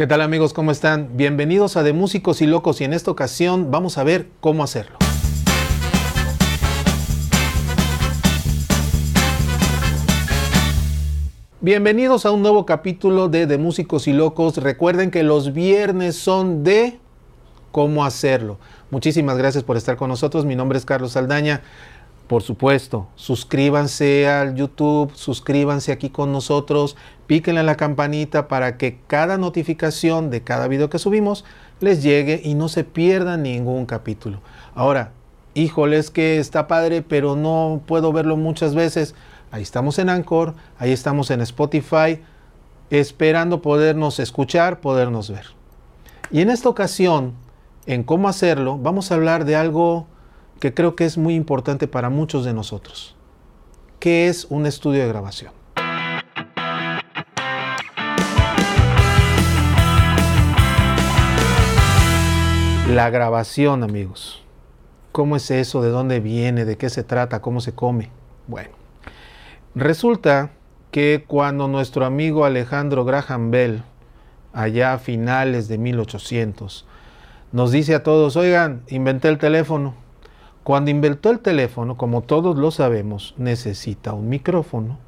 ¿Qué tal amigos? ¿Cómo están? Bienvenidos a De Músicos y Locos y en esta ocasión vamos a ver cómo hacerlo. Bienvenidos a un nuevo capítulo de De Músicos y Locos. Recuerden que los viernes son de cómo hacerlo. Muchísimas gracias por estar con nosotros. Mi nombre es Carlos Saldaña. Por supuesto, suscríbanse al YouTube, suscríbanse aquí con nosotros, píquenle a la campanita para que cada notificación de cada video que subimos les llegue y no se pierda ningún capítulo. Ahora, híjole, es que está padre, pero no puedo verlo muchas veces. Ahí estamos en Anchor, ahí estamos en Spotify, esperando podernos escuchar, podernos ver. Y en esta ocasión, en cómo hacerlo, vamos a hablar de algo que creo que es muy importante para muchos de nosotros. ¿Qué es un estudio de grabación? La grabación, amigos. ¿Cómo es eso? ¿De dónde viene? ¿De qué se trata? ¿Cómo se come? Bueno, resulta que cuando nuestro amigo Alejandro Graham Bell, allá a finales de 1800, nos dice a todos, oigan, inventé el teléfono, cuando inventó el teléfono, como todos lo sabemos, necesita un micrófono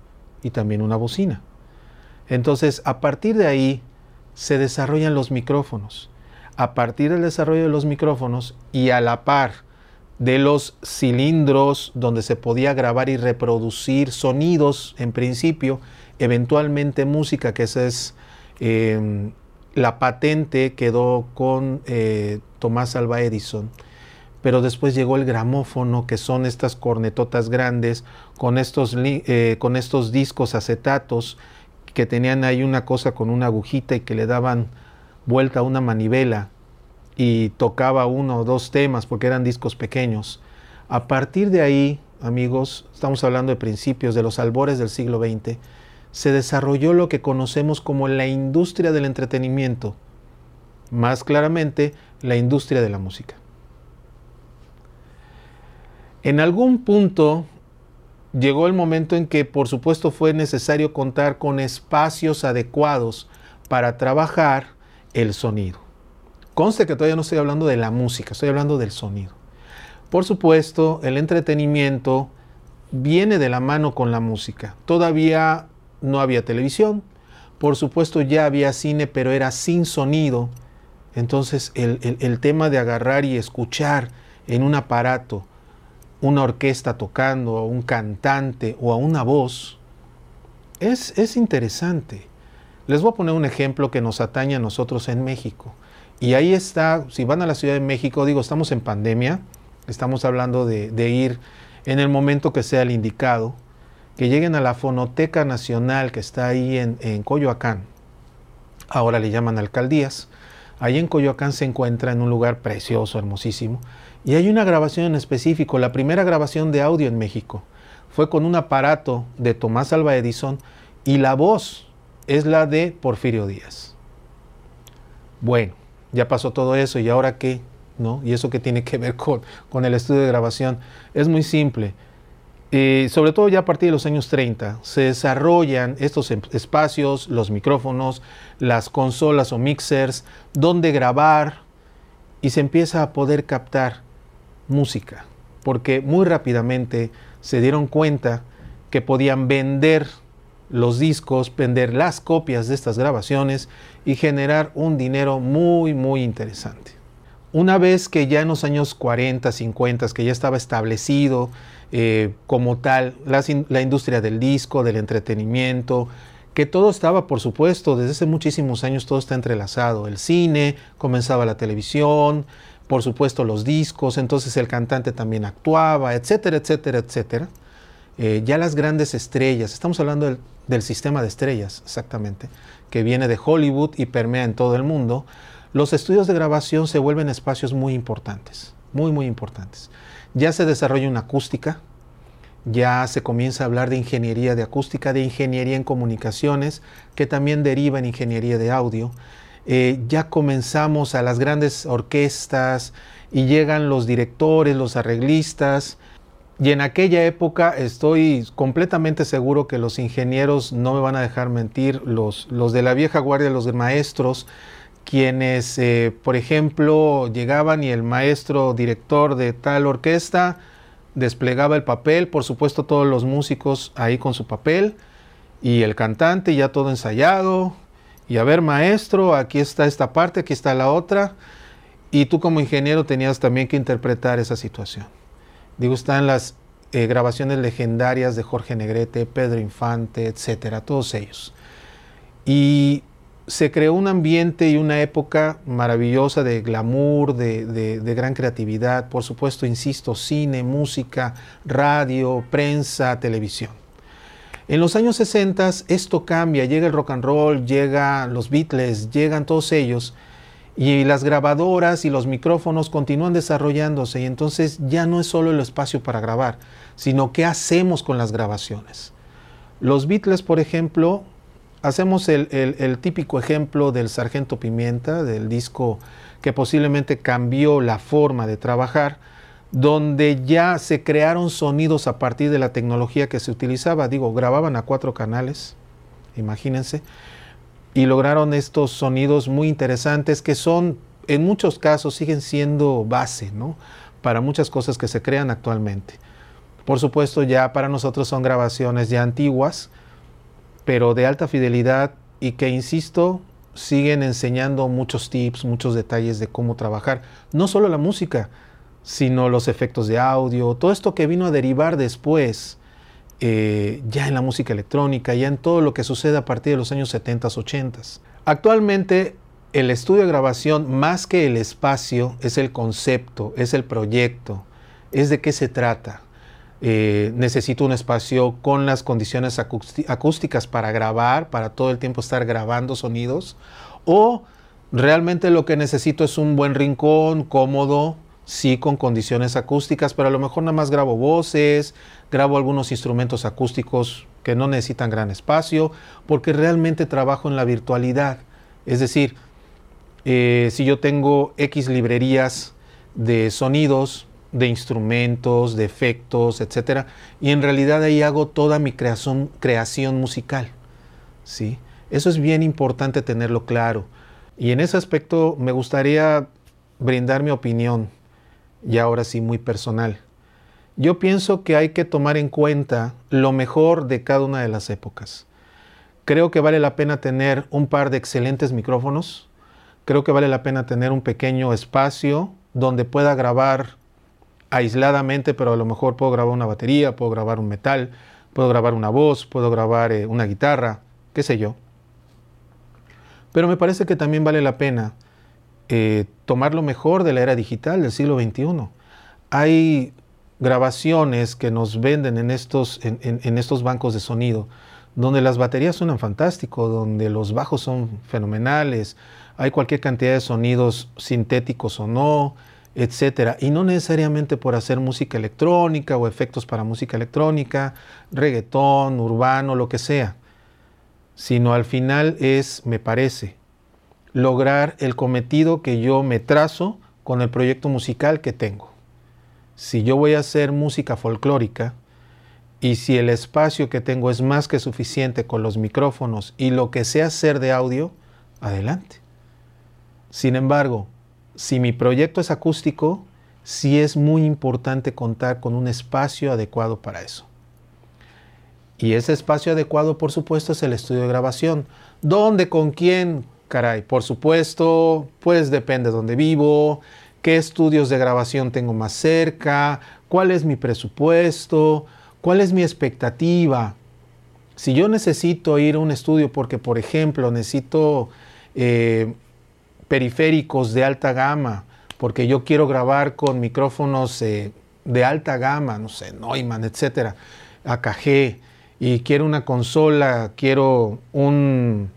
y también una bocina. Entonces, a partir de ahí se desarrollan los micrófonos. A partir del desarrollo de los micrófonos y a la par de los cilindros donde se podía grabar y reproducir sonidos en principio, eventualmente música, que esa es em, la patente quedó con eh, Tomás Alba Edison pero después llegó el gramófono, que son estas cornetotas grandes con estos, eh, con estos discos acetatos que tenían ahí una cosa con una agujita y que le daban vuelta a una manivela y tocaba uno o dos temas porque eran discos pequeños. A partir de ahí, amigos, estamos hablando de principios de los albores del siglo XX, se desarrolló lo que conocemos como la industria del entretenimiento, más claramente la industria de la música. En algún punto llegó el momento en que por supuesto fue necesario contar con espacios adecuados para trabajar el sonido. Conste que todavía no estoy hablando de la música, estoy hablando del sonido. Por supuesto, el entretenimiento viene de la mano con la música. Todavía no había televisión, por supuesto ya había cine, pero era sin sonido. Entonces el, el tema de agarrar y escuchar en un aparato una orquesta tocando, a un cantante o a una voz, es, es interesante. Les voy a poner un ejemplo que nos atañe a nosotros en México. Y ahí está, si van a la Ciudad de México, digo, estamos en pandemia, estamos hablando de, ir en el momento que sea el indicado, que lleguen a la Fonoteca Nacional que está ahí en, en Coyoacán, ahora le llaman alcaldías, ahí en Coyoacán se encuentra en un lugar precioso, hermosísimo, y hay una grabación en específico, la primera grabación de audio en México. Fue con un aparato de Tomás Alba Edison y la voz es la de Porfirio Díaz. Bueno, ya pasó todo eso y ahora qué, ¿no? Y eso que tiene que ver con, con el estudio de grabación. Es muy simple. Eh, sobre todo ya a partir de los años 30, se desarrollan estos em, espacios, los micrófonos, las consolas o mixers, donde grabar y se empieza a poder captar música, porque muy rápidamente se dieron cuenta que podían vender los discos, vender las copias de estas grabaciones y generar un dinero muy, muy interesante. Una vez que ya en los años 40, 50, que ya estaba establecido eh, como tal la, la industria del disco, del entretenimiento, que todo estaba, por supuesto, desde hace muchísimos años todo está entrelazado. El cine, comenzaba la televisión, por supuesto los discos, entonces el cantante también actuaba, etcétera, etcétera, etcétera. Eh, ya las grandes estrellas, estamos hablando del, sistema de estrellas exactamente, que viene de Hollywood y permea en todo el mundo, los estudios de grabación se vuelven espacios muy importantes, muy, muy importantes. Ya se desarrolla una acústica, ya se comienza a hablar de ingeniería de acústica, de ingeniería en comunicaciones, que también deriva en ingeniería de audio. Eh, ya comenzamos a las grandes orquestas y llegan los directores, los arreglistas. Y en aquella época estoy completamente seguro que los ingenieros no me van a dejar mentir, los, los de la vieja guardia, los maestros, quienes, eh, por ejemplo, llegaban y el maestro director de tal orquesta desplegaba el papel, por supuesto todos los músicos ahí con su papel, y el cantante ya todo ensayado, y a ver maestro, aquí está esta parte, aquí está la otra, y tú como ingeniero tenías también que interpretar esa situación. Digo, están las eh, grabaciones legendarias de Jorge Negrete, Pedro Infante, etcétera, todos ellos. Y se creó un ambiente y una época maravillosa de glamour, de, gran creatividad, por supuesto, insisto, cine, música, radio, prensa, televisión. En los años 60 esto cambia, llega el rock and roll, llegan los Beatles, llegan todos ellos y las grabadoras y los micrófonos continúan desarrollándose y entonces ya no es solo el espacio para grabar, sino qué hacemos con las grabaciones. Los Beatles, por ejemplo, hacemos el, típico ejemplo del Sargento Pimienta, del disco que posiblemente cambió la forma de trabajar, donde ya se crearon sonidos a partir de la tecnología que se utilizaba. Digo, grababan a cuatro canales, imagínense, y lograron estos sonidos muy interesantes que son, en muchos casos, siguen siendo base, ¿no? Para muchas cosas que se crean actualmente. Por supuesto, ya para nosotros son grabaciones ya antiguas, pero de alta fidelidad y que, insisto, siguen enseñando muchos tips, muchos detalles de cómo trabajar. No solo la música, sino los efectos de audio, todo esto que vino a derivar después, eh, ya en la música electrónica, ya en todo lo que sucede a partir de los años 70, 80. Actualmente, el estudio de grabación, más que el espacio, es el concepto, es el proyecto, es de qué se trata. Eh, necesito un espacio con las condiciones acústicas para grabar, para todo el tiempo estar grabando sonidos, o realmente lo que necesito es un buen rincón, cómodo, sí con condiciones acústicas, pero a lo mejor nada más grabo voces, grabo algunos instrumentos acústicos que no necesitan gran espacio, porque realmente trabajo en la virtualidad. Es decir, eh, si yo tengo X librerías de sonidos, de instrumentos, de efectos, etc. Y en realidad ahí hago toda mi creación, creación musical. ¿sí? Eso es bien importante tenerlo claro. Y en ese aspecto me gustaría brindar mi opinión, y ahora sí muy personal. Yo pienso que hay que tomar en cuenta lo mejor de cada una de las épocas. Creo que vale la pena tener un par de excelentes micrófonos. Creo que vale la pena tener un pequeño espacio donde pueda grabar aisladamente, pero a lo mejor puedo grabar una batería, puedo grabar un metal, puedo grabar una voz, puedo grabar eh, una guitarra, qué sé yo. Pero me parece que también vale la pena eh, tomar lo mejor de la era digital del siglo XXI. Hay grabaciones que nos venden en estos, en estos bancos de sonido, donde las baterías suenan fantástico, donde los bajos son fenomenales, hay cualquier cantidad de sonidos sintéticos o no, etcétera. Y no necesariamente por hacer música electrónica o efectos para música electrónica, reggaetón, urbano, lo que sea, sino al final es, me parece, lograr el cometido que yo me trazo con el proyecto musical que tengo. Si yo voy a hacer música folclórica y si el espacio que tengo es más que suficiente con los micrófonos y lo que sé hacer de audio, adelante. Sin embargo, si mi proyecto es acústico, sí es muy importante contar con un espacio adecuado para eso. Y ese espacio adecuado, por supuesto, es el estudio de grabación. ¿Dónde? ¿Con quién? Caray, por supuesto, pues depende de dónde vivo, qué estudios de grabación tengo más cerca, cuál es mi presupuesto, cuál es mi expectativa. Si yo necesito ir a un estudio porque, por ejemplo, necesito eh, periféricos de alta gama, porque yo quiero grabar con micrófonos eh, de alta gama, no sé, Neumann, etcétera, AKG, y quiero una consola, quiero un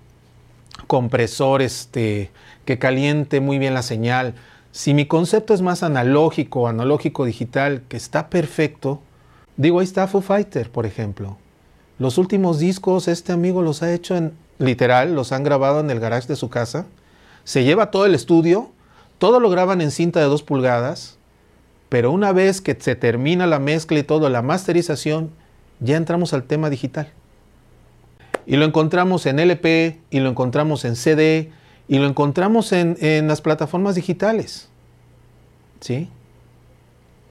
compresor este, que caliente muy bien la señal. Si mi concepto es más analógico, analógico digital, que está perfecto, digo, ahí está Foo Fighter, por ejemplo. Los últimos discos, este amigo los ha hecho en, literal, los han grabado en el garage de su casa se lleva todo el estudio, todo lo graban en cinta de 2 pulgadas, pero una vez que se termina la mezcla y todo, la masterización, ya entramos al tema digital. Y lo encontramos en LP, y lo encontramos en CD, Y lo encontramos en, en las plataformas digitales. ¿Sí?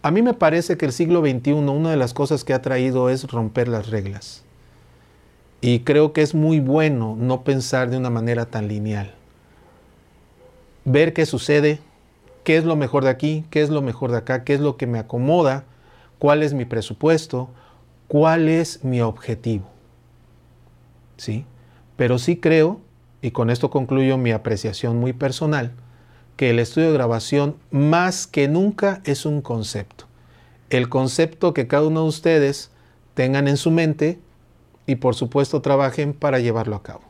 A mí me parece que el siglo XXI, una de las cosas que ha traído es romper las reglas. Y creo que es muy bueno no pensar de una manera tan lineal. Ver qué sucede, qué es lo mejor de aquí, qué es lo mejor de acá, qué es lo que me acomoda, cuál es mi presupuesto, cuál es mi objetivo. ¿Sí? Pero sí creo, y con esto concluyo mi apreciación muy personal, que el estudio de grabación más que nunca es un concepto. El concepto que cada uno de ustedes tengan en su mente y por supuesto trabajen para llevarlo a cabo.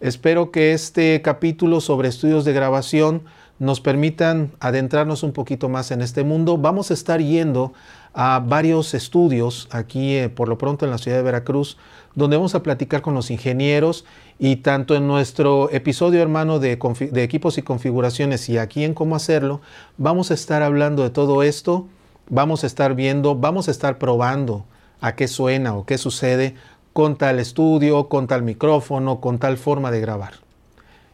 Espero que este capítulo sobre estudios de grabación nos permitan adentrarnos un poquito más en este mundo. Vamos a estar yendo a varios estudios aquí eh, por lo pronto en la ciudad de Veracruz, donde vamos a platicar con los ingenieros y tanto en nuestro episodio hermano de, de equipos y configuraciones y aquí en cómo hacerlo, vamos a estar hablando de todo esto, vamos a estar viendo, vamos a estar probando a qué suena o qué sucede con tal estudio, con tal micrófono, con tal forma de grabar.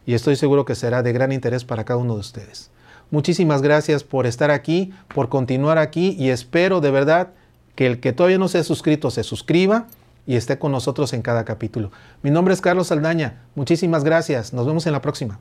Y estoy seguro que será de gran interés para cada uno de ustedes. Muchísimas gracias por estar aquí, por continuar aquí y espero de verdad que el que todavía no se ha suscrito se suscriba y esté con nosotros en cada capítulo. Mi nombre es Carlos Saldaña. Muchísimas gracias. Nos vemos en la próxima.